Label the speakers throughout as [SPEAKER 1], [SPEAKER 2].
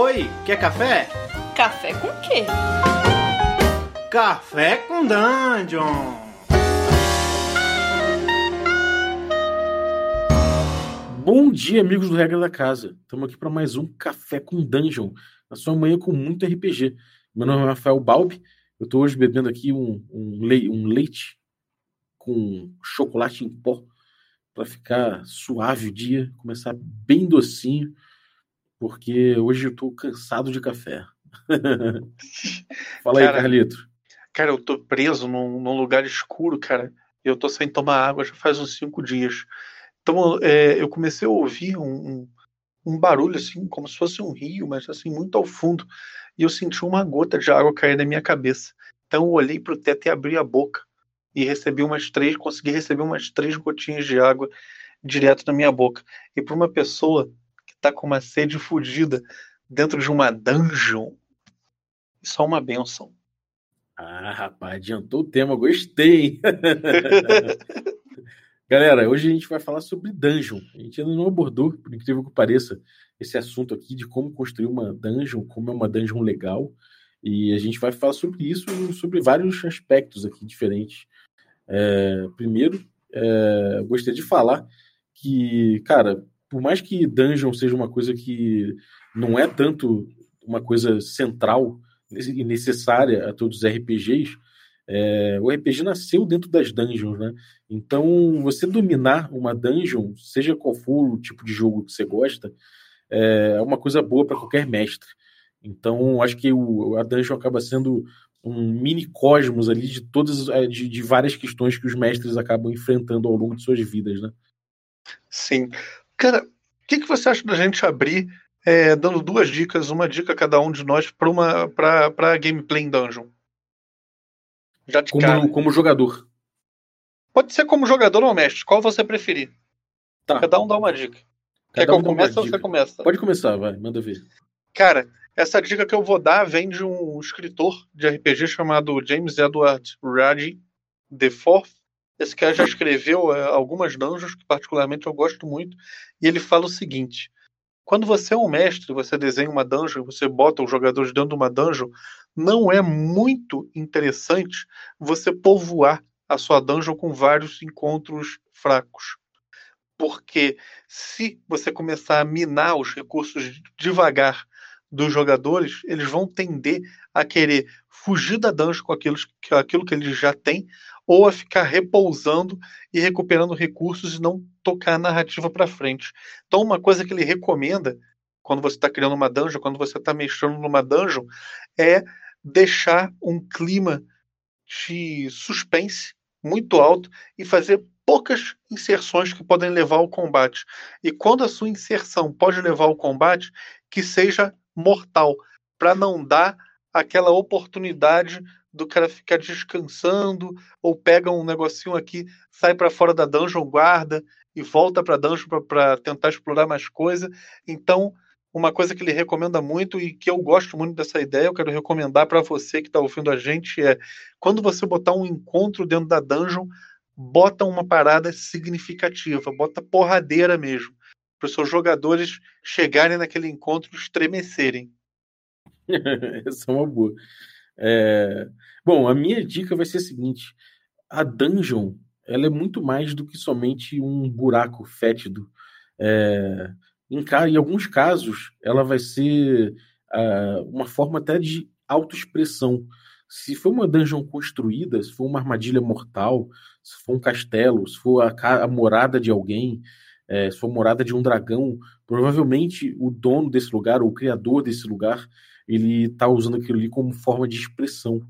[SPEAKER 1] Oi, quer café?
[SPEAKER 2] Café com quê?
[SPEAKER 1] Café com Dungeon!
[SPEAKER 3] Bom dia, amigos do Regra da Casa. Estamos aqui para mais um Café com Dungeon, na sua manhã com muito RPG. Meu nome é Rafael Balbi. Eu estou hoje bebendo aqui um, um, le um leite com chocolate em pó para ficar suave o dia, começar bem docinho, porque hoje eu estou cansado de café. Fala cara, aí, Carlito.
[SPEAKER 4] Cara, eu tô preso num, num, lugar escuro, cara. Eu tô sem tomar água já faz uns cinco dias. Então é, eu comecei a ouvir um, um, um, barulho assim, como se fosse um rio, mas assim, muito ao fundo. E eu senti uma gota de água cair na minha cabeça. Então eu olhei para o teto e abri a boca. E recebi umas três, consegui receber umas três gotinhas de água direto na minha boca. E para uma pessoa está com uma sede fodida dentro de uma dungeon, isso é uma benção.
[SPEAKER 3] Ah, rapaz, adiantou o tema, gostei. Galera, hoje a gente vai falar sobre dungeon. A gente ainda não abordou, por incrível que pareça, esse assunto aqui de como construir uma dungeon, como é uma dungeon legal. E a gente vai falar sobre isso, sobre vários aspectos aqui diferentes. É, primeiro, é, gostaria de falar que, cara, por mais que dungeon seja uma coisa que não é tanto uma coisa central e necessária a todos os RPGs, é, o RPG nasceu dentro das dungeons, né? Então, você dominar uma dungeon, seja qual for o tipo de jogo que você gosta, é uma coisa boa para qualquer mestre. Então, acho que o, a dungeon acaba sendo um mini cosmos ali de todas é, de, de várias questões que os mestres acabam enfrentando ao longo de suas vidas, né?
[SPEAKER 4] Sim. Cara, o que, que você acha da gente abrir é, dando duas dicas, uma dica cada um de nós para uma gameplay em dungeon?
[SPEAKER 3] Já de como, cara. como jogador.
[SPEAKER 4] Pode ser como jogador ou mestre, qual você preferir. Tá. Cada um dá uma dica. Cada Quer um que eu comece ou você começa?
[SPEAKER 3] Pode começar, vai, manda ver.
[SPEAKER 4] Cara, essa dica que eu vou dar vem de um escritor de RPG chamado James Edward Ruddy the Fourth. Esse cara já escreveu é, algumas dungeons que particularmente eu gosto muito, e ele fala o seguinte: quando você é um mestre, você desenha uma dungeon, você bota os jogadores dentro de uma dungeon, não é muito interessante você povoar a sua dungeon com vários encontros fracos. Porque se você começar a minar os recursos devagar dos jogadores, eles vão tender a querer fugir da dungeon com aquilo, aquilo que eles já têm, ou a ficar repousando e recuperando recursos e não tocar a narrativa para frente. Então, uma coisa que ele recomenda quando você está criando uma dungeon, quando você está mexendo numa dungeon, é deixar um clima de suspense muito alto e fazer poucas inserções que podem levar ao combate. E quando a sua inserção pode levar ao combate, que seja mortal, para não dar aquela oportunidade do cara ficar descansando, ou pega um negocinho aqui, sai para fora da dungeon, guarda e volta para dungeon para tentar explorar mais coisa. Então, uma coisa que ele recomenda muito e que eu gosto muito dessa ideia, eu quero recomendar para você que está ouvindo a gente é quando você botar um encontro dentro da dungeon, bota uma parada significativa, bota porradeira mesmo, para os seus jogadores chegarem naquele encontro estremecerem.
[SPEAKER 3] Essa é uma boa. É... Bom, a minha dica vai ser a seguinte: a dungeon ela é muito mais do que somente um buraco fétido. É... Em, em, alguns casos, ela vai ser uh, uma forma até de autoexpressão. Se for uma dungeon construída, se for uma armadilha mortal, se for um castelo, se for a, a morada de alguém, é, se for morada de um dragão, provavelmente o dono desse lugar, ou o criador desse lugar, ele está usando aquilo ali como forma de expressão.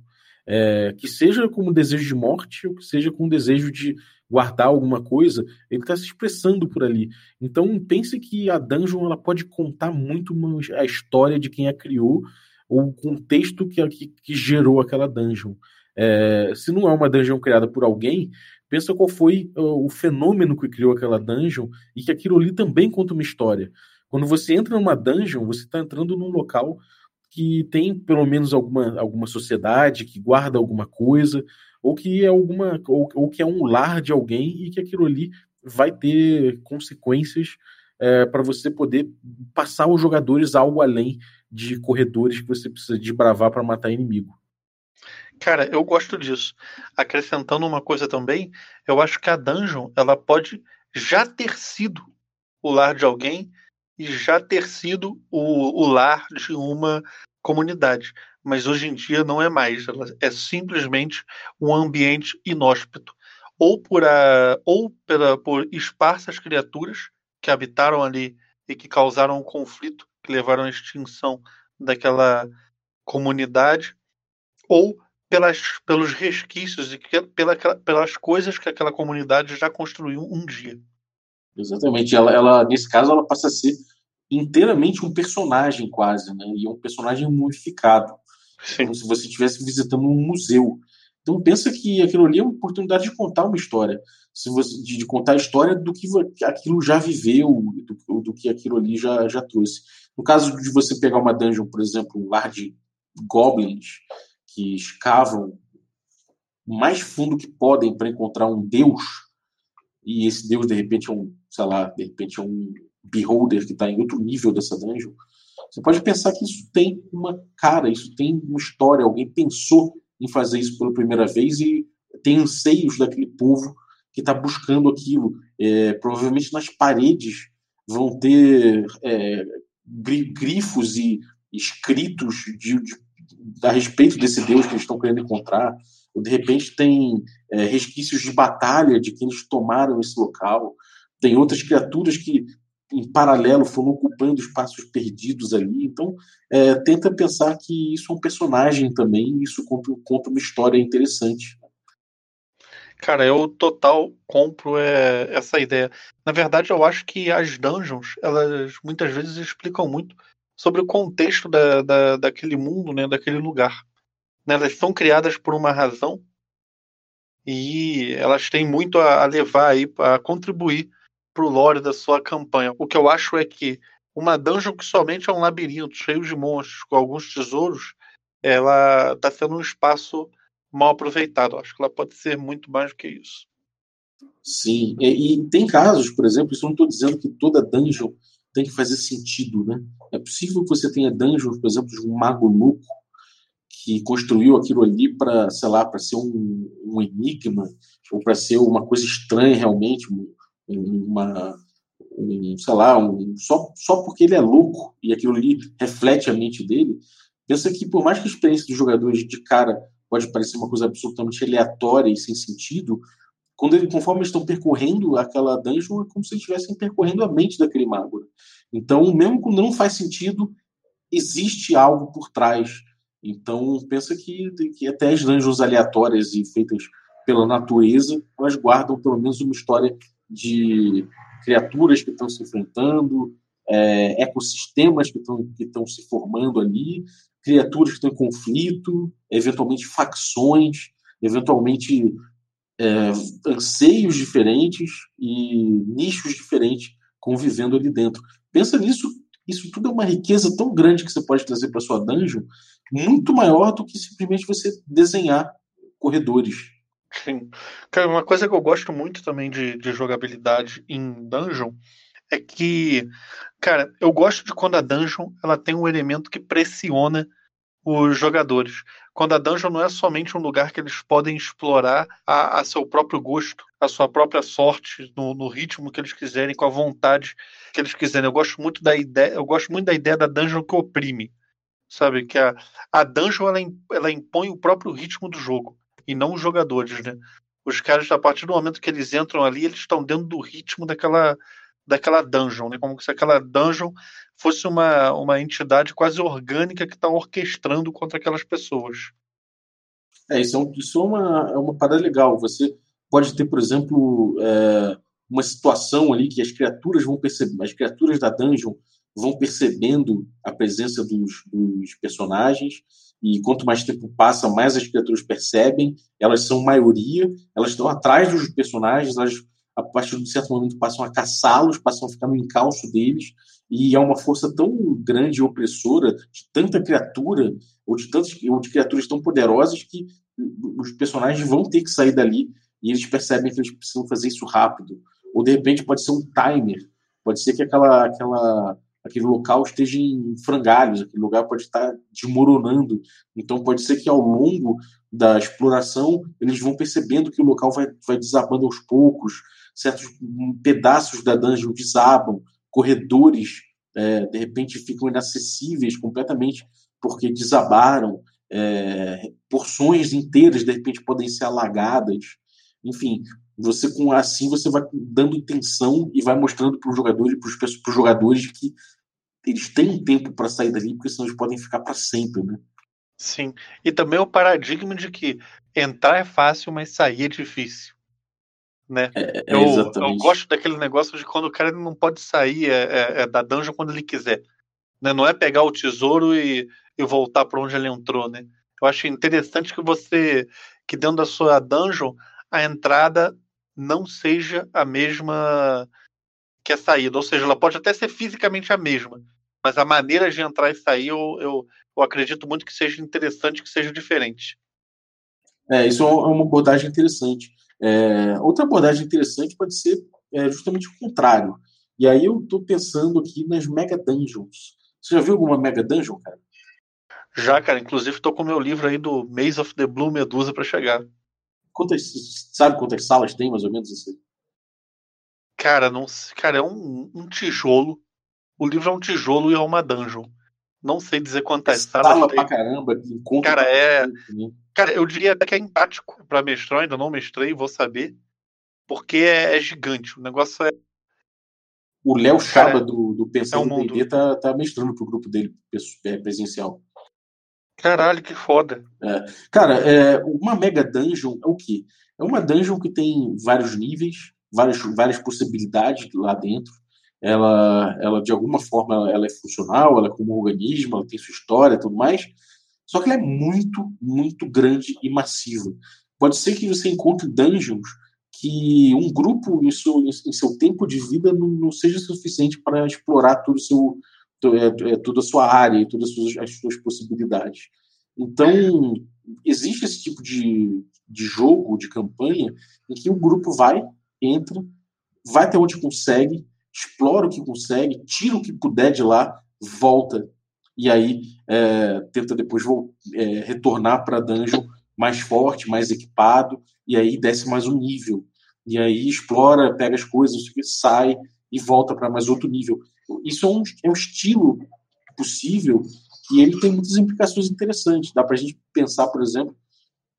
[SPEAKER 3] É, que seja como desejo de morte ou que seja com desejo de guardar alguma coisa, ele está se expressando por ali. Então pense que a dungeon ela pode contar muito a história de quem a criou ou o contexto que, que, que gerou aquela dungeon. É, se não é uma dungeon criada por alguém, pensa qual foi uh, o fenômeno que criou aquela dungeon e que aquilo ali também conta uma história. Quando você entra numa dungeon, você está entrando num local que tem pelo menos alguma, alguma sociedade que guarda alguma coisa, ou que é alguma ou, ou que é um lar de alguém e que aquilo ali vai ter consequências é, para você poder passar os jogadores algo além de corredores que você precisa desbravar para matar inimigo.
[SPEAKER 4] Cara, eu gosto disso. Acrescentando uma coisa também, eu acho que a dungeon ela pode já ter sido o lar de alguém e já ter sido o, o lar de uma comunidade. Mas hoje em dia não é mais. Ela é simplesmente um ambiente inóspito. Ou por, a, ou pela, por esparsas criaturas que habitaram ali e que causaram um conflito, que levaram à extinção daquela comunidade, ou pelas, pelos resquícios e pela, pelas coisas que aquela comunidade já construiu um dia.
[SPEAKER 3] Exatamente. Ela, ela, nesse caso, ela passa a ser inteiramente um personagem, quase, né? E é um personagem mumificado. Sim. Como se você estivesse visitando um museu. Então pensa que aquilo ali é uma oportunidade de contar uma história, se você, de, de contar a história do que aquilo já viveu, do, do, que aquilo ali já, já trouxe. No caso de você pegar uma dungeon, por exemplo, um lar de goblins, que escavam o mais fundo que podem para encontrar um deus, e esse deus de repente é um, sei lá, de repente é um beholder que está em outro nível dessa dungeon, você pode pensar que isso tem uma cara, isso tem uma história, alguém pensou em fazer isso pela primeira vez e tem anseios daquele povo que está buscando aquilo. É, provavelmente nas paredes vão ter é, grifos e escritos de, de a respeito desse Deus que eles estão querendo encontrar, ou de repente tem é, resquícios de batalha de que eles tomaram esse local, tem outras criaturas que em paralelo foram ocupando espaços perdidos ali, então é, tenta pensar que isso é um personagem também, isso conta, conta uma história interessante.
[SPEAKER 4] Cara, eu total compro é, essa ideia. Na verdade, eu acho que as dungeons, elas muitas vezes explicam muito sobre o contexto da, da, daquele mundo, né, daquele lugar. Né, elas são criadas por uma razão e elas têm muito a, levar aí, a contribuir para o lore da sua campanha. O que eu acho é que uma dungeon que somente é um labirinto cheio de monstros com alguns tesouros, ela está sendo um espaço mal aproveitado. Eu acho que ela pode ser muito mais do que isso.
[SPEAKER 3] Sim, e, e tem casos, por exemplo, isso não estou dizendo que toda dungeon tem que fazer sentido, né? É possível que você tenha dungeons, por exemplo, de um mago louco que construiu aquilo ali para, sei lá, para ser um, um, enigma ou para ser uma coisa estranha realmente, uma, um, sei lá, um, só, só porque ele é louco e aquilo ali reflete a mente dele. Pensa que por mais que a experiência dos jogadores de cara pode parecer uma coisa absolutamente aleatória e sem sentido, quando ele, conforme eles estão percorrendo aquela dungeon, é como se estivessem percorrendo a mente daquele mago. Então, mesmo quando não faz sentido, existe algo por trás. Então, pensa que, que até as dungeons aleatórias e feitas pela natureza, elas guardam pelo menos uma história de criaturas que estão se enfrentando, é, ecossistemas que estão que estão se formando ali, criaturas que estão em conflito, eventualmente facções, eventualmente é, anseios diferentes e nichos diferentes convivendo ali dentro. Pensa nisso, isso tudo é uma riqueza tão grande que você pode trazer para sua dungeon, muito maior do que simplesmente você desenhar corredores.
[SPEAKER 4] Sim. Cara, uma coisa que eu gosto muito também de, de jogabilidade em dungeon é que, cara, eu gosto de quando a dungeon ela tem um elemento que pressiona os jogadores. Quando a dungeon não é somente um lugar que eles podem explorar a, a seu próprio gosto, a sua própria sorte, no, no, ritmo que eles quiserem, com a vontade que eles quiserem. Eu gosto muito da ideia, eu gosto muito da ideia da dungeon que oprime. Sabe? Que a, a dungeon ela, ela impõe o próprio ritmo do jogo e não os jogadores, né? Os caras, a partir do momento que eles entram ali, eles estão dentro do ritmo daquela, daquela dungeon, né? Como se aquela dungeon fosse uma, uma entidade quase orgânica que está orquestrando contra aquelas pessoas.
[SPEAKER 3] É, isso é, um, isso é uma, é uma parada legal. Você pode ter, por exemplo, é, uma situação ali que as criaturas vão perceber, as criaturas da dungeon vão percebendo a presença dos, dos personagens e quanto mais tempo passa, mais as criaturas percebem. Elas são maioria, elas estão atrás dos personagens, elas a partir de um certo momento passam a caçá-los, passam a ficar no encalço deles, e é uma força tão grande e opressora de tanta criatura, ou de, tantas, ou de criaturas tão poderosas, que os personagens vão ter que sair dali e eles percebem que eles precisam fazer isso rápido. Ou de repente pode ser um timer, pode ser que aquela, aquela aquele local esteja em frangalhos, aquele lugar pode estar desmoronando. Então pode ser que ao longo da exploração eles vão percebendo que o local vai, vai desabando aos poucos, certos pedaços da dungeon desabam, corredores é, de repente ficam inacessíveis completamente porque desabaram, é, porções inteiras de repente podem ser alagadas. Enfim, você com assim você vai dando intenção e vai mostrando para os jogadores, para os jogadores que eles têm um tempo para sair dali, porque senão eles podem ficar para sempre, né?
[SPEAKER 4] Sim. E também o paradigma de que entrar é fácil, mas sair é difícil. Né?
[SPEAKER 3] É, é
[SPEAKER 4] eu, eu, gosto daquele negócio de quando o cara não pode sair é, é, é da dungeon quando ele quiser. Né? Não é pegar o tesouro e, e voltar para onde ele entrou, né? Eu acho interessante que você, que dentro da sua dungeon, a entrada não seja a mesma que a saída. Ou seja, ela pode até ser fisicamente a mesma, mas a maneira de entrar e sair eu, eu, eu acredito muito que seja interessante, que seja diferente.
[SPEAKER 3] É, isso é uma abordagem interessante. É, outra abordagem interessante pode ser é, justamente o contrário. E aí eu estou pensando aqui nas Mega Dungeons. Você já viu alguma Mega Dungeon, cara?
[SPEAKER 4] Já, cara. Inclusive estou com o meu livro aí do Maze of the Blue Medusa para chegar.
[SPEAKER 3] Quantas, sabe quantas salas tem, mais ou menos? Assim?
[SPEAKER 4] Cara, não, cara, é um, um tijolo. O livro é um tijolo e é uma dungeon. Não sei dizer quantas
[SPEAKER 3] Sala salas tem. pra caramba.
[SPEAKER 4] Cara, é. Cara, eu diria até que é empático para mestrar, ainda não mestrei, vou saber. Porque é, é gigante. O negócio é.
[SPEAKER 3] O Léo Chaba do, do Pensando é um D&D tá, tá mestrando pro grupo dele é, presencial.
[SPEAKER 4] Caralho, que foda.
[SPEAKER 3] É. Cara, é, uma Mega Dungeon é o quê? É uma dungeon que tem vários níveis, várias, várias possibilidades lá dentro. Ela, ela de alguma forma, ela, ela é funcional, ela é como um organismo, ela tem sua história e tudo mais. Só que ela é muito, muito grande e massiva. Pode ser que você encontre dungeons que um grupo em seu, em seu tempo de vida não, não seja suficiente para explorar todo o seu, é, é, toda a sua área todas as suas, as suas possibilidades. Então, existe esse tipo de, de jogo, de campanha, em que o grupo vai, entra, vai até onde consegue, explora o que consegue, tira o que puder de lá, volta. E aí é, tenta depois é, retornar para dungeon mais forte, mais equipado, e aí desce mais um nível. E aí explora, pega as coisas, sai e volta para mais outro nível. Isso é um, é um estilo possível e ele tem muitas implicações interessantes. Dá para a gente pensar, por exemplo,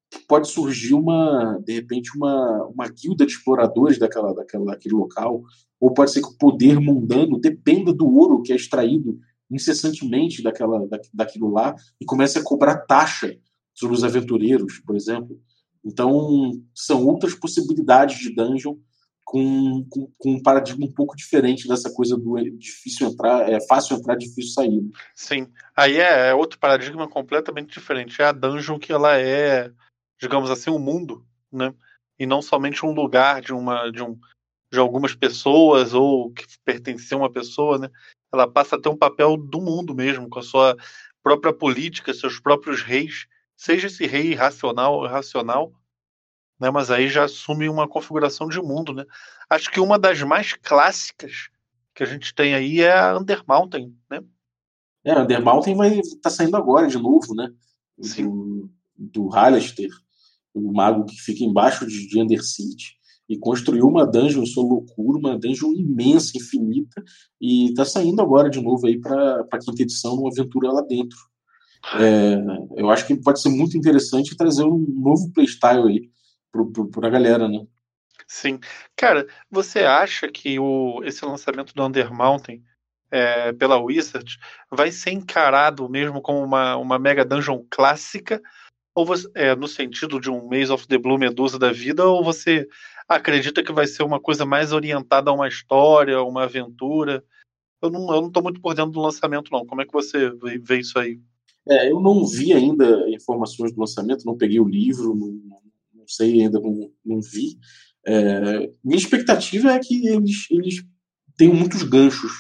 [SPEAKER 3] que pode surgir uma, de repente, uma, uma guilda de exploradores daquela, daquela, daquele local, ou pode ser que o poder mundano dependa do ouro que é extraído incessantemente daquela, da, daquilo lá e comece a cobrar taxa sobre os aventureiros, por exemplo. Então, são outras possibilidades de dungeon com, com, com, um paradigma um pouco diferente dessa coisa do difícil entrar, é fácil entrar, difícil sair.
[SPEAKER 4] Sim, aí é, é outro paradigma completamente diferente. É a dungeon que ela é, digamos assim, um mundo, né? E não somente um lugar de uma de um de algumas pessoas ou que pertence a uma pessoa, né? Ela passa a ter um papel do mundo mesmo, com a sua própria política, seus próprios reis, seja esse rei racional ou irracional, né? Mas aí já assume uma configuração de mundo, né? Acho que uma das mais clássicas que a gente tem aí é a Undermountain, né?
[SPEAKER 3] É, a Undermountain vai tá saindo agora de novo, né?
[SPEAKER 4] Sim.
[SPEAKER 3] Do, do Hallister, o mago que fica embaixo de, de Undercity e construiu uma dungeon sua loucura, uma dungeon imensa, infinita, e tá saindo agora de novo aí para a quinta edição, uma aventura lá dentro. É, eu acho que pode ser muito interessante trazer um novo playstyle aí para a galera, né?
[SPEAKER 4] Sim. Cara, você acha que o, esse lançamento do Undermountain é, pela Wizard vai ser encarado mesmo como uma, uma Mega Dungeon clássica? Ou você, é, no sentido de um Maze of the Blue Medusa da vida? Ou você acredita que vai ser uma coisa mais orientada a uma história, uma aventura? Eu não, eu não tô muito por dentro do lançamento, não. Como é que você vê, vê isso aí?
[SPEAKER 3] É, eu não vi ainda informações do lançamento, não peguei o livro, não, sei, ainda não, não vi. É, minha expectativa é que eles, eles tenham muitos ganchos.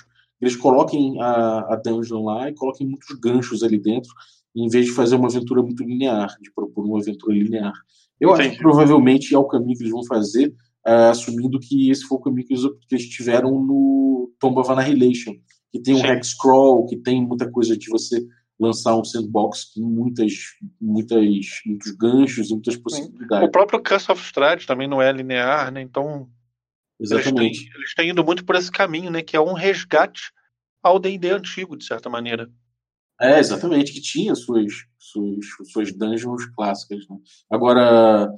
[SPEAKER 3] Eles coloquem a, a dungeon lá e coloquem muitos ganchos ali dentro, em vez de fazer uma aventura muito linear, de propor uma aventura linear. Eu Entendi. acho que provavelmente é o caminho que eles vão fazer, uh, assumindo que esse foi o caminho que eles, que eles tiveram no Tomb of Annihilation, que tem um hex crawl, que tem muita coisa de você lançar um sandbox com muitas, muitas, muitos ganchos e muitas possibilidades.
[SPEAKER 4] O próprio Curse of Strahd também não é linear, né? Então
[SPEAKER 3] Exatamente.
[SPEAKER 4] Eles têm, eles têm indo muito por esse caminho, né? Que é um resgate ao D&D antigo, de certa maneira.
[SPEAKER 3] É, exatamente, que tinha suas, suas, suas dungeons clássicas. Né? Agora,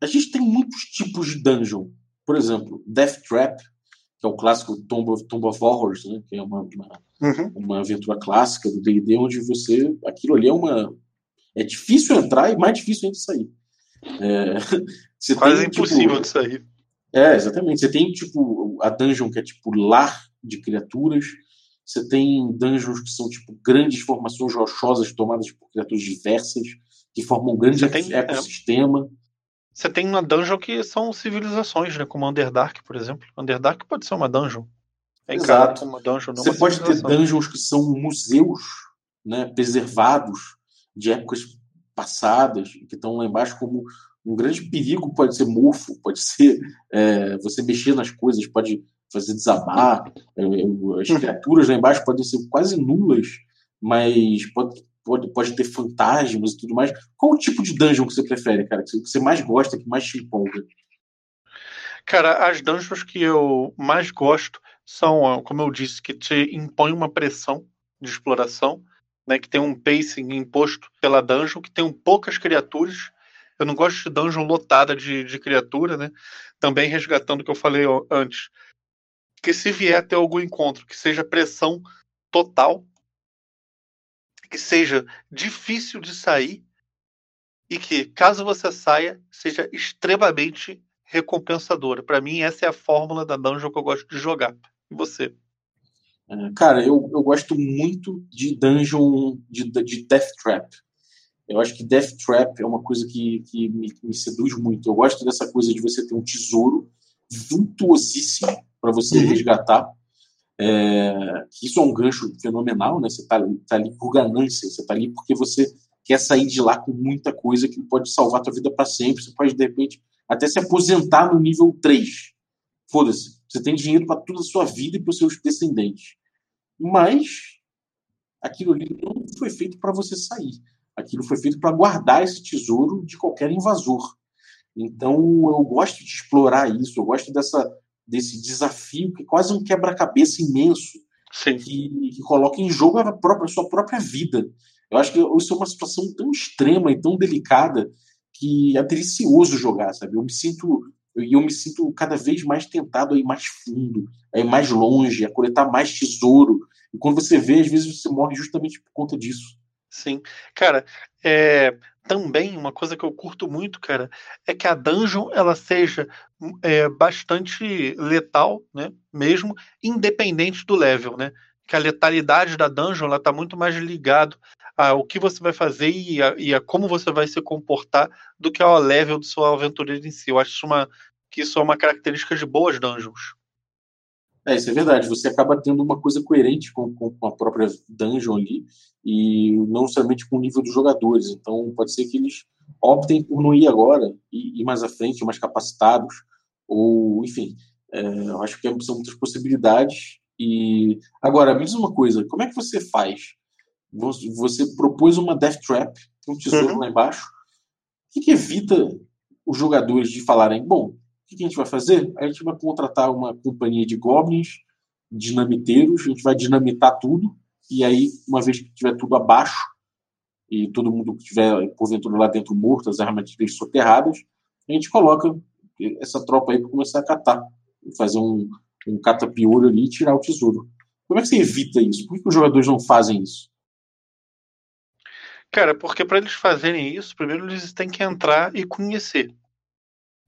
[SPEAKER 3] a gente tem muitos tipos de dungeon. Por exemplo, Death Trap, que é o clássico Tomb of, Tomb of Horrors, né? que é uma, uma, uhum. uma aventura clássica do D&D, onde você... Aquilo ali é uma... É difícil entrar e mais difícil ainda sair. É,
[SPEAKER 4] Quase tem, tipo, impossível tipo, de sair.
[SPEAKER 3] É, exatamente. Você tem, tipo, a dungeon que é, tipo, lar de criaturas. Você tem dungeons que são, tipo, grandes formações rochosas tomadas por criaturas diversas, que formam um grande tem, é. ecossistema. É.
[SPEAKER 4] Você tem uma dungeon que são civilizações, né? Como Underdark, por exemplo. Underdark pode ser uma dungeon.
[SPEAKER 3] É Exato. Uma dungeon, Você pode ter dungeons que são museus né, preservados de épocas passadas, que estão lá embaixo como um grande perigo pode ser mofo, pode ser é, você mexer nas coisas, pode fazer desabar. É, as criaturas lá embaixo podem ser quase nulas, mas pode, pode, pode ter fantasmas e tudo mais. Qual o tipo de dungeon que você prefere, cara? Que você mais gosta, que mais te empolga?
[SPEAKER 4] Cara, as dungeons que eu mais gosto são, como eu disse, que te impõem uma pressão de exploração, né, que tem um pacing imposto pela dungeon, que tem poucas criaturas eu não gosto de dungeon lotada de, de criatura, né? Também resgatando o que eu falei antes. Que se vier ter algum encontro que seja pressão total, que seja difícil de sair e que, caso você saia, seja extremamente recompensadora. Para mim, essa é a fórmula da dungeon que eu gosto de jogar. E você?
[SPEAKER 3] É, cara, eu, eu gosto muito de dungeon de, de Death Trap. Eu acho que Death Trap é uma coisa que, que me, me seduz muito. Eu gosto dessa coisa de você ter um tesouro vultuosíssimo para você uhum. resgatar. É, isso é um gancho fenomenal, né? Você está tá ali por ganância, você está ali porque você quer sair de lá com muita coisa que pode salvar a tua vida para sempre. Você pode, de repente, até se aposentar no nível 3. Foda-se. Você tem dinheiro para toda a sua vida e para os seus descendentes. Mas aquilo ali não foi feito para você sair. Aquilo foi feito para guardar esse tesouro de qualquer invasor. Então, eu gosto de explorar isso, eu gosto dessa, desse desafio que é quase um quebra-cabeça imenso que, que, coloca em jogo a, própria, a sua própria vida. Eu acho que isso é uma situação tão extrema e tão delicada que é delicioso jogar, sabe? Eu me sinto e eu me sinto cada vez mais tentado a ir mais fundo, a ir mais longe, a coletar mais tesouro. E quando você vê, às vezes você morre justamente por conta disso.
[SPEAKER 4] Sim. Cara, é, também uma coisa que eu curto muito, cara, é que a dungeon ela seja é, bastante letal, né? Mesmo independente do level, né? Que a letalidade da dungeon ela tá muito mais ligado ao que você vai fazer e a, e a como você vai se comportar do que ao level do seu aventureiro em si. Eu acho uma, que isso é uma característica de boas dungeons.
[SPEAKER 3] É, isso é verdade. Você acaba tendo uma coisa coerente com, com, com a própria dungeon ali e não necessariamente com o nível dos jogadores. Então, pode ser que eles optem por não ir agora e ir mais à frente, mais capacitados, ou, enfim, é, eu acho que são muitas possibilidades. E agora, me diz uma coisa: como é que você faz? Você propôs uma Death Trap, um tesouro uhum. lá embaixo. O que, que evita os jogadores de falarem, bom, o que a gente vai fazer? A gente vai contratar uma companhia de goblins, dinamiteiros, a gente vai dinamitar tudo, e aí, uma vez que tiver tudo abaixo, e todo mundo que estiver, porventura, lá dentro morto, as armadilhas soterradas, a gente coloca essa tropa aí para começar a catar, fazer um, um catapiolho ali e tirar o tesouro. Como é que você evita isso? Por que os jogadores não fazem isso?
[SPEAKER 4] Cara, porque para eles fazerem isso, primeiro eles têm que entrar e conhecer.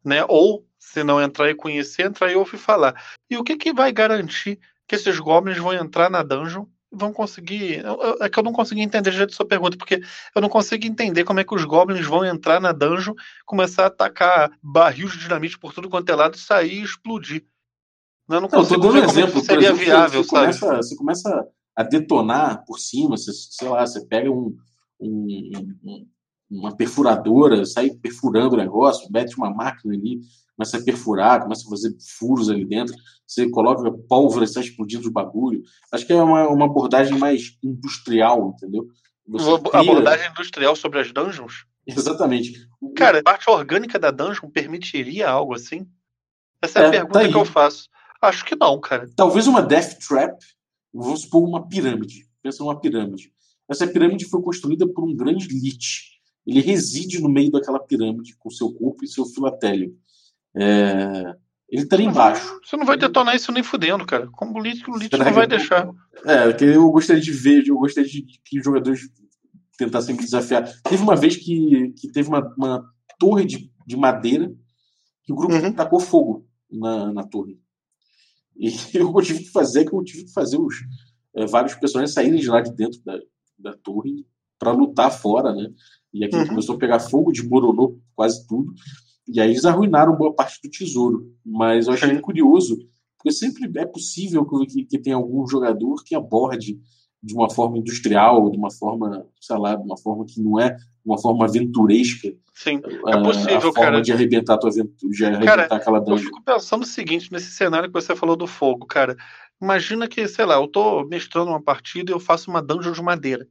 [SPEAKER 4] Né? Ou, se não entrar e conhecer, entrar e ouvir falar. E o que, que vai garantir que esses goblins vão entrar na dungeon vão conseguir. É que eu não consegui entender o jeito sua pergunta, porque eu não consigo entender como é que os goblins vão entrar na dungeon, começar a atacar barril de dinamite por tudo quanto é lado e sair e explodir.
[SPEAKER 3] Eu não consigo não, ver como exemplo, seria exemplo, viável, você sabe? Começa, você começa a detonar por cima, você, sei lá, você pega um, um, um uma perfuradora, sai perfurando o negócio, mete uma máquina ali, começa a perfurar, começa a fazer furos ali dentro, você coloca pólvora, sai explodindo os bagulho. Acho que é uma, uma abordagem mais industrial, entendeu?
[SPEAKER 4] Você uma abordagem industrial sobre as dungeons?
[SPEAKER 3] Exatamente.
[SPEAKER 4] Cara, a parte orgânica da dungeon permitiria algo assim? Essa é, é a pergunta tá que eu faço. Acho que não, cara.
[SPEAKER 3] Talvez uma Death Trap, vamos supor uma pirâmide. Pensa numa pirâmide. Essa pirâmide foi construída por um grande lich. Ele reside no meio daquela pirâmide com seu corpo e seu filatélio. É... Ele estaria embaixo.
[SPEAKER 4] Você não vai detonar isso nem fudendo, cara. Como o Lich, o Lich não vai deixar.
[SPEAKER 3] É, que eu gostaria de ver, eu gostaria de que os jogadores tentassem me desafiar. Teve uma vez que, que teve uma, uma torre de, de madeira que o grupo uhum. tacou fogo na, na torre. E eu tive que fazer que eu tive que fazer os é, vários personagens saírem de lá de dentro da, da torre para lutar fora, né? E aquilo uhum. começou a pegar fogo, desmoronou quase tudo. E aí eles arruinaram boa parte do tesouro. Mas eu achei curioso, porque sempre é possível que, que tenha algum jogador que aborde de uma forma industrial, de uma forma, sei lá, de uma forma que não é uma forma aventuresca.
[SPEAKER 4] Sim, é possível, a, a forma
[SPEAKER 3] cara. de arrebentar tua aventura, de arrebentar cara, aquela dungeon.
[SPEAKER 4] Eu fico pensando o seguinte, nesse cenário que você falou do fogo, cara. Imagina que, sei lá, eu tô mestrando uma partida e eu faço uma dungeon de madeira.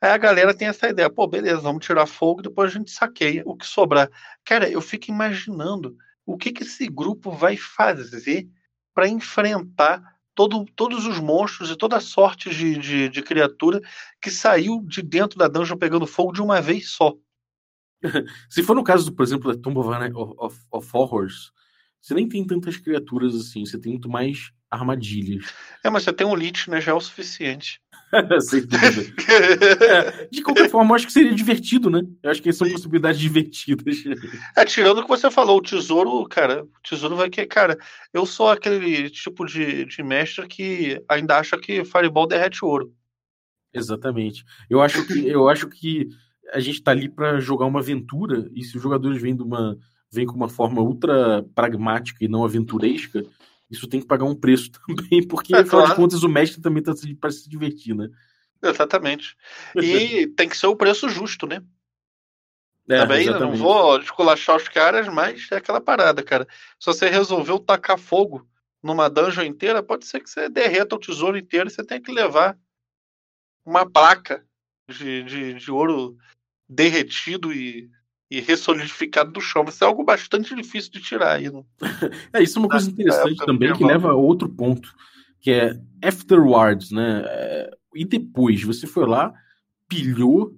[SPEAKER 4] Aí a galera tem essa ideia, pô, beleza, vamos tirar fogo, depois a gente saqueia o que sobrar. Cara, eu fico imaginando o que, que esse grupo vai fazer para enfrentar todo, todos os monstros e toda a sorte de, de, de, criatura que saiu de dentro da dungeon pegando fogo de uma vez só.
[SPEAKER 3] Se for no caso, por exemplo, da Tomb of, of, of Horrors, você nem tem tantas criaturas assim, você tem muito mais armadilhas.
[SPEAKER 4] É, mas você tem um Lich, né? Já é o suficiente.
[SPEAKER 3] Sem dúvida. é, de qualquer forma, eu acho que seria divertido, né? Eu acho que são possibilidades divertidas.
[SPEAKER 4] É, tirando o que você falou, o tesouro, cara, o tesouro vai que. Cara, eu sou aquele tipo de, de mestre que ainda acha que Fireball derrete ouro.
[SPEAKER 3] Exatamente. Eu acho que, eu acho que a gente tá ali para jogar uma aventura, e se os jogadores vêm de uma. vêm com uma forma ultra pragmática e não aventuresca, isso tem que pagar um preço também, porque, é, afinal claro. de contas, o mestre também está para se divertir, né?
[SPEAKER 4] Exatamente. E tem que ser o preço justo, né? É, também exatamente. não vou esculachar os caras, mas é aquela parada, cara. Se você resolveu tacar fogo numa dungeon inteira, pode ser que você derreta o tesouro inteiro e você tenha que levar uma placa de, de, de ouro derretido e e ressolidificado do chão. Isso é algo bastante difícil de tirar aí. Né?
[SPEAKER 3] é, isso é uma coisa interessante também que leva a outro ponto, que é afterwards, né? É, e depois, você foi lá, pilhou,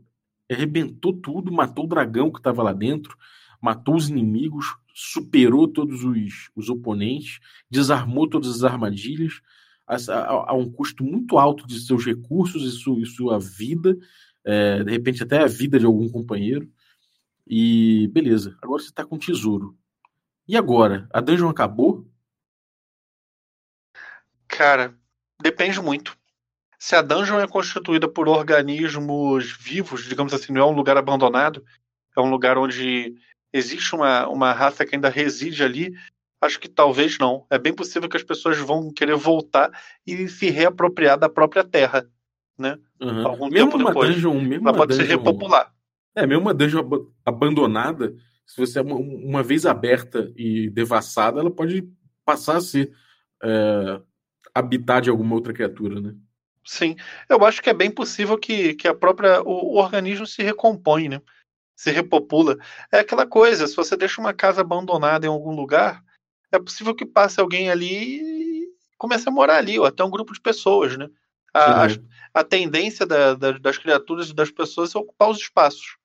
[SPEAKER 3] arrebentou tudo, matou o dragão que estava lá dentro, matou os inimigos, superou todos os, os oponentes, desarmou todas as armadilhas, a, a, a, um custo muito alto de seus recursos e, su, e sua vida, é, de repente até a vida de algum companheiro. E beleza, agora você tá com tesouro. E agora? A dungeon acabou?
[SPEAKER 4] Cara, depende muito. Se a dungeon é constituída por organismos vivos, digamos assim, não é um lugar abandonado, é um lugar onde existe uma, uma raça que ainda reside ali, acho que talvez não. É bem possível que as pessoas vão querer voltar e se reapropriar da própria terra, né?
[SPEAKER 3] Uhum. Algum mesmo tempo depois. Dungeon, mesmo
[SPEAKER 4] ela pode dungeon... se repopular.
[SPEAKER 3] É, mesmo uma dungeon ab abandonada, se você é uma, uma, vez aberta e devassada, ela pode passar a ser é, habitar de alguma outra criatura, né?
[SPEAKER 4] Sim, eu acho que é bem possível que, que a própria o, o organismo se recompõe, né? Se repopula. É aquela coisa, se você deixa uma casa abandonada em algum lugar, é possível que passe alguém ali e comece a morar ali, ou até um grupo de pessoas, né? A, a, a tendência da, da, das criaturas e das pessoas é ocupar os espaços.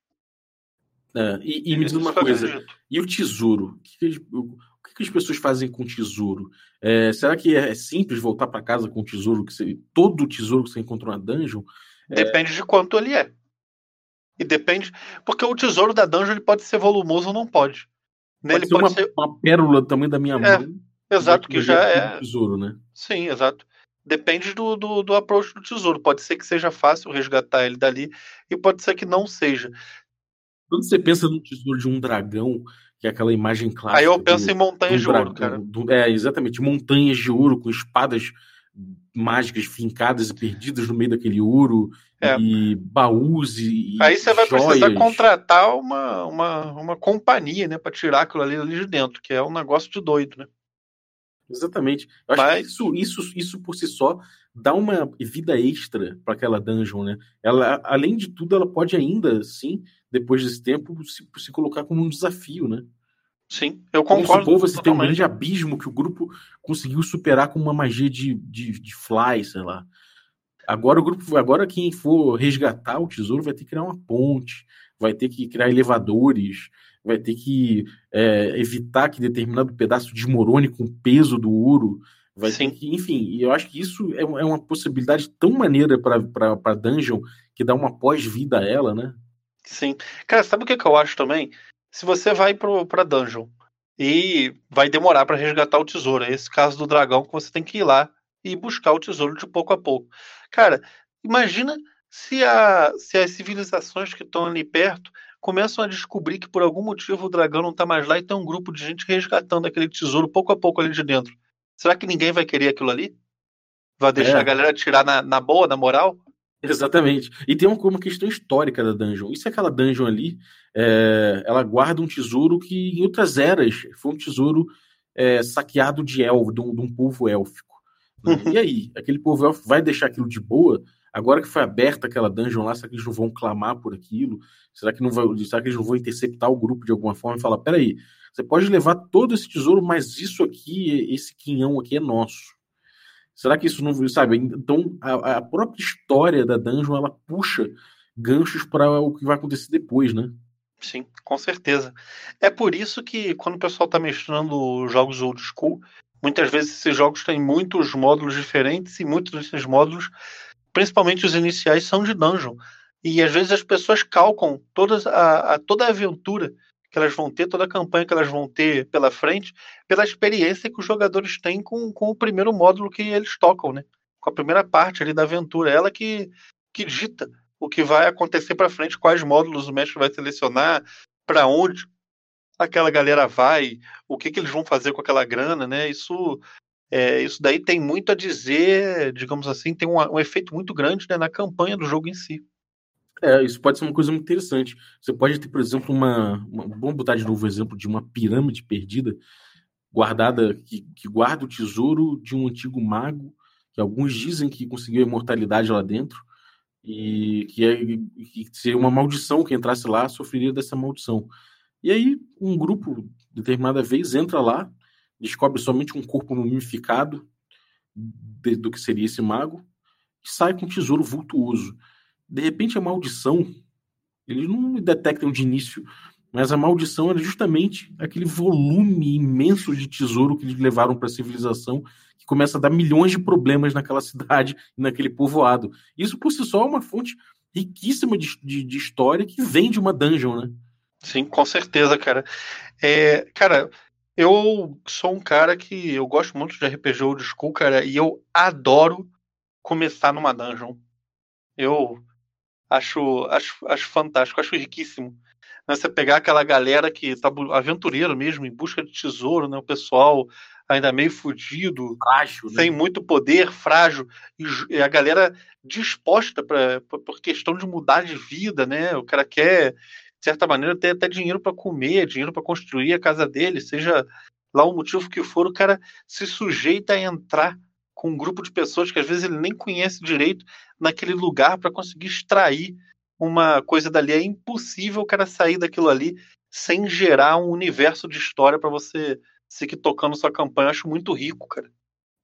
[SPEAKER 3] É, e, e, me diz uma coisa, e o tesouro? O que, o que, as pessoas fazem com o tesouro? É, será que é simples voltar para casa com o tesouro que você, todo o tesouro que você encontrou na dungeon?
[SPEAKER 4] É, depende de quanto ele é. E depende, porque o tesouro da dungeon ele pode ser volumoso ou não pode.
[SPEAKER 3] Né? Pode, ser, pode uma, ser uma pérola tamanho da minha é, mão.
[SPEAKER 4] Exato, que já é
[SPEAKER 3] tesouro, né?
[SPEAKER 4] Sim, exato. Depende do, do, do approach do tesouro. Pode ser que seja fácil resgatar ele dali e pode ser que não seja.
[SPEAKER 3] Quando você pensa no tesouro de um dragão, que é aquela imagem clássica.
[SPEAKER 4] Aí eu penso do, em montanhas de ouro, cara.
[SPEAKER 3] Do, é, exatamente. Montanhas de ouro com espadas mágicas fincadas e perdidas no meio daquele ouro, é. e baús e.
[SPEAKER 4] Aí você vai
[SPEAKER 3] joias.
[SPEAKER 4] precisar contratar uma, uma, uma companhia, né, para tirar aquilo ali, ali de dentro, que é um negócio de doido, né?
[SPEAKER 3] Exatamente. Eu acho Mas... que isso, isso, isso por si só dá uma vida extra para aquela dungeon, né? Ela, além de tudo, ela pode ainda, sim, depois desse tempo, se, se colocar como um desafio, né?
[SPEAKER 4] Sim, eu concordo.
[SPEAKER 3] Como você tem um grande abismo que o grupo conseguiu superar com uma magia de, de, de fly, sei lá. Agora o grupo, agora quem for resgatar o tesouro vai ter que criar uma ponte, vai ter que criar elevadores, vai ter que é, evitar que determinado pedaço desmorone com o peso do ouro. Vai Sim. ter que, enfim, eu acho que isso é, é uma possibilidade tão maneira para Dungeon que dá uma pós-vida a ela, né?
[SPEAKER 4] Sim. Cara, sabe o que, que eu acho também? Se você vai para Dungeon e vai demorar para resgatar o tesouro, é esse caso do dragão que você tem que ir lá e buscar o tesouro de pouco a pouco. Cara, imagina se, a, se as civilizações que estão ali perto começam a descobrir que por algum motivo o dragão não está mais lá e tem um grupo de gente resgatando aquele tesouro pouco a pouco ali de dentro. Será que ninguém vai querer aquilo ali? Vai deixar é. a galera tirar na, na boa, na moral?
[SPEAKER 3] Exatamente. E tem uma, uma questão histórica da dungeon. Isso é aquela dungeon ali, é, ela guarda um tesouro que em outras eras foi um tesouro é, saqueado de elfo, de um, de um povo élfico. Né? Uhum. E aí, aquele povo élfico vai deixar aquilo de boa? Agora que foi aberta aquela dungeon lá, será que eles não vão clamar por aquilo? Será que, não vai, será que eles não vão interceptar o grupo de alguma forma e falar: peraí, você pode levar todo esse tesouro, mas isso aqui, esse quinhão aqui é nosso. Será que isso não. Sabe? Então, a, a própria história da dungeon ela puxa ganchos para o que vai acontecer depois, né?
[SPEAKER 4] Sim, com certeza. É por isso que quando o pessoal está mestrando jogos old school, muitas vezes esses jogos têm muitos módulos diferentes e muitos desses módulos principalmente os iniciais, são de dungeon. E às vezes as pessoas calcam todas a, a, toda a aventura que elas vão ter, toda a campanha que elas vão ter pela frente, pela experiência que os jogadores têm com, com o primeiro módulo que eles tocam, né? Com a primeira parte ali da aventura. Ela que, que dita o que vai acontecer para frente, quais módulos o mestre vai selecionar, para onde aquela galera vai, o que, que eles vão fazer com aquela grana, né? Isso é, isso daí tem muito a dizer, digamos assim, tem um, um efeito muito grande né, na campanha do jogo em si.
[SPEAKER 3] É, isso pode ser uma coisa muito interessante. Você pode ter, por exemplo, uma, uma vamos botar de novo o exemplo de uma pirâmide perdida, guardada, que, que guarda o tesouro de um antigo mago, que alguns dizem que conseguiu a imortalidade lá dentro, e que, é, que seria uma maldição que entrasse lá sofreria dessa maldição. E aí, um grupo, determinada vez, entra lá, descobre somente um corpo mumificado de, do que seria esse mago e sai com um tesouro vultuoso. De repente, a maldição, eles não detectam de início, mas a maldição era justamente aquele volume imenso de tesouro que eles levaram para a civilização, que começa a dar milhões de problemas naquela cidade e naquele povoado. Isso por si só é uma fonte riquíssima de, de, de história que vem de uma dungeon, né?
[SPEAKER 4] Sim, com certeza, cara. É, cara, eu sou um cara que eu gosto muito de RPG old school, cara, e eu adoro começar numa dungeon. Eu acho, acho, acho fantástico, acho riquíssimo. Né, você pegar aquela galera que tá aventureiro mesmo, em busca de tesouro, né? O pessoal ainda meio fudido, frágil, né? sem muito poder, frágil, e a galera disposta para por questão de mudar de vida, né? O cara quer de certa maneira, ter até dinheiro para comer, dinheiro para construir a casa dele, seja lá o motivo que for, o cara se sujeita a entrar com um grupo de pessoas que às vezes ele nem conhece direito naquele lugar para conseguir extrair uma coisa dali. É impossível o cara sair daquilo ali sem gerar um universo de história para você seguir tocando sua campanha. Eu acho muito rico, cara.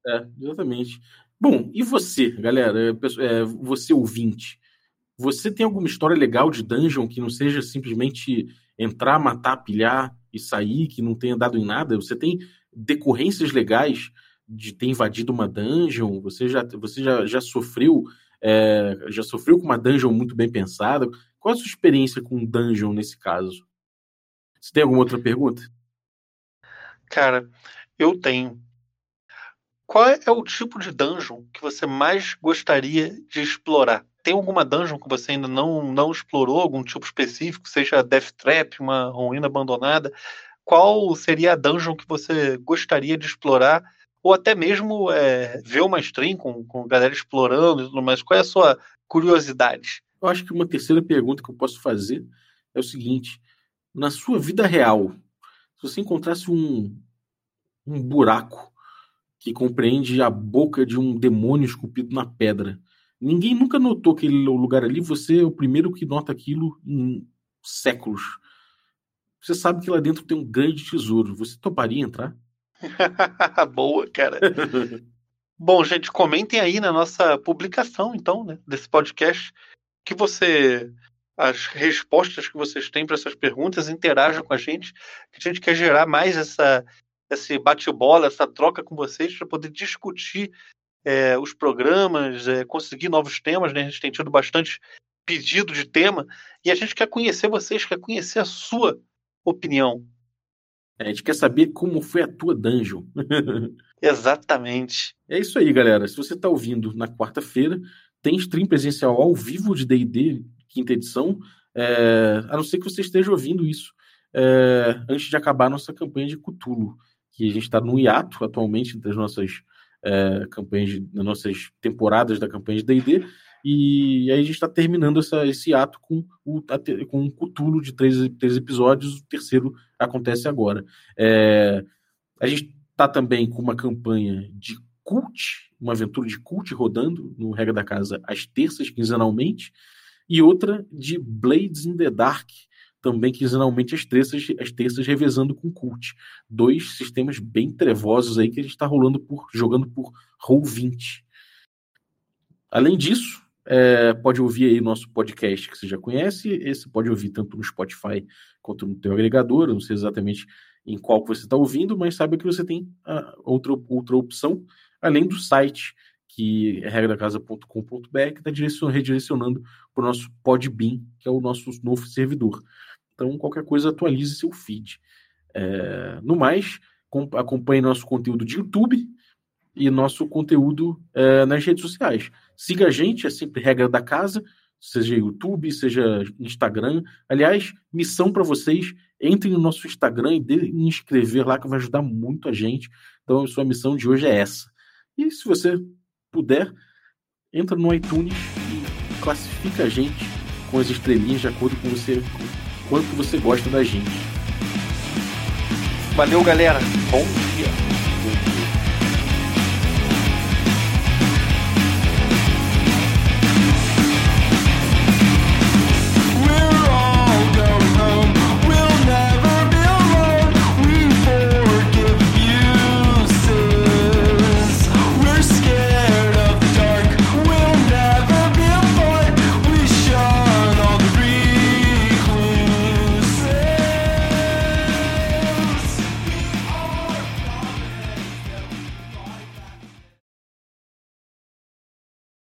[SPEAKER 3] É, exatamente. Bom, e você, galera? É, você ouvinte? Você tem alguma história legal de dungeon que não seja simplesmente entrar, matar, pilhar e sair, que não tenha dado em nada? Você tem decorrências legais de ter invadido uma dungeon? Você já, você já, já sofreu é, já sofreu com uma dungeon muito bem pensada? Qual a sua experiência com dungeon nesse caso? Você tem alguma outra pergunta?
[SPEAKER 4] Cara, eu tenho. Qual é o tipo de dungeon que você mais gostaria de explorar? Tem alguma dungeon que você ainda não, não explorou, algum tipo específico, seja Death Trap, uma ruína abandonada? Qual seria a dungeon que você gostaria de explorar ou até mesmo é, ver uma stream com, com galera explorando e tudo mais. Qual é a sua curiosidade?
[SPEAKER 3] Eu acho que uma terceira pergunta que eu posso fazer é o seguinte: na sua vida real, se você encontrasse um, um buraco que compreende a boca de um demônio esculpido na pedra, ninguém nunca notou aquele lugar ali, você é o primeiro que nota aquilo em séculos. Você sabe que lá dentro tem um grande tesouro. Você toparia entrar?
[SPEAKER 4] Boa, cara. Bom, gente, comentem aí na nossa publicação, então, né, desse podcast, que você as respostas que vocês têm para essas perguntas, interajam com a gente, que a gente quer gerar mais essa esse bate-bola, essa troca com vocês para poder discutir é, os programas, é, conseguir novos temas, né? A gente tem tido bastante pedido de tema e a gente quer conhecer vocês, quer conhecer a sua opinião.
[SPEAKER 3] É, a gente quer saber como foi a tua dungeon.
[SPEAKER 4] Exatamente.
[SPEAKER 3] É isso aí, galera. Se você está ouvindo na quarta-feira, tem stream presencial ao vivo de D&D, quinta edição, é, a não ser que você esteja ouvindo isso é, antes de acabar a nossa campanha de Cthulhu, que a gente está no hiato atualmente entre as nossas é, campanhas, nas nossas temporadas da campanha de D&D, e aí a gente está terminando essa, esse ato com, o, com um Cthulhu de três, três episódios, o terceiro acontece agora. É, a gente está também com uma campanha de cult, uma aventura de cult rodando no Regra da Casa às terças, quinzenalmente, e outra de Blades in the Dark, também quinzenalmente às terças, às terças revezando com cult. Dois sistemas bem trevosos aí que a gente está rolando por, jogando por Roll20. Além disso, é, pode ouvir aí nosso podcast que você já conhece. Esse pode ouvir tanto no Spotify quanto no teu agregador. Não sei exatamente em qual você está ouvindo, mas sabe que você tem outra, outra opção, além do site, que é regradacasa.com.br, que está redirecionando para o nosso Podbean, que é o nosso novo servidor. Então, qualquer coisa, atualize seu feed. É, no mais, acompanhe nosso conteúdo de YouTube e nosso conteúdo é, nas redes sociais. Siga a gente, é sempre regra da casa, seja YouTube, seja Instagram. Aliás, missão para vocês: entrem no nosso Instagram e dê inscrever lá, que vai ajudar muito a gente. Então, a sua missão de hoje é essa. E se você puder, entra no iTunes e classifica a gente com as estrelinhas de acordo com você quanto você gosta da gente.
[SPEAKER 4] Valeu, galera. Bom dia.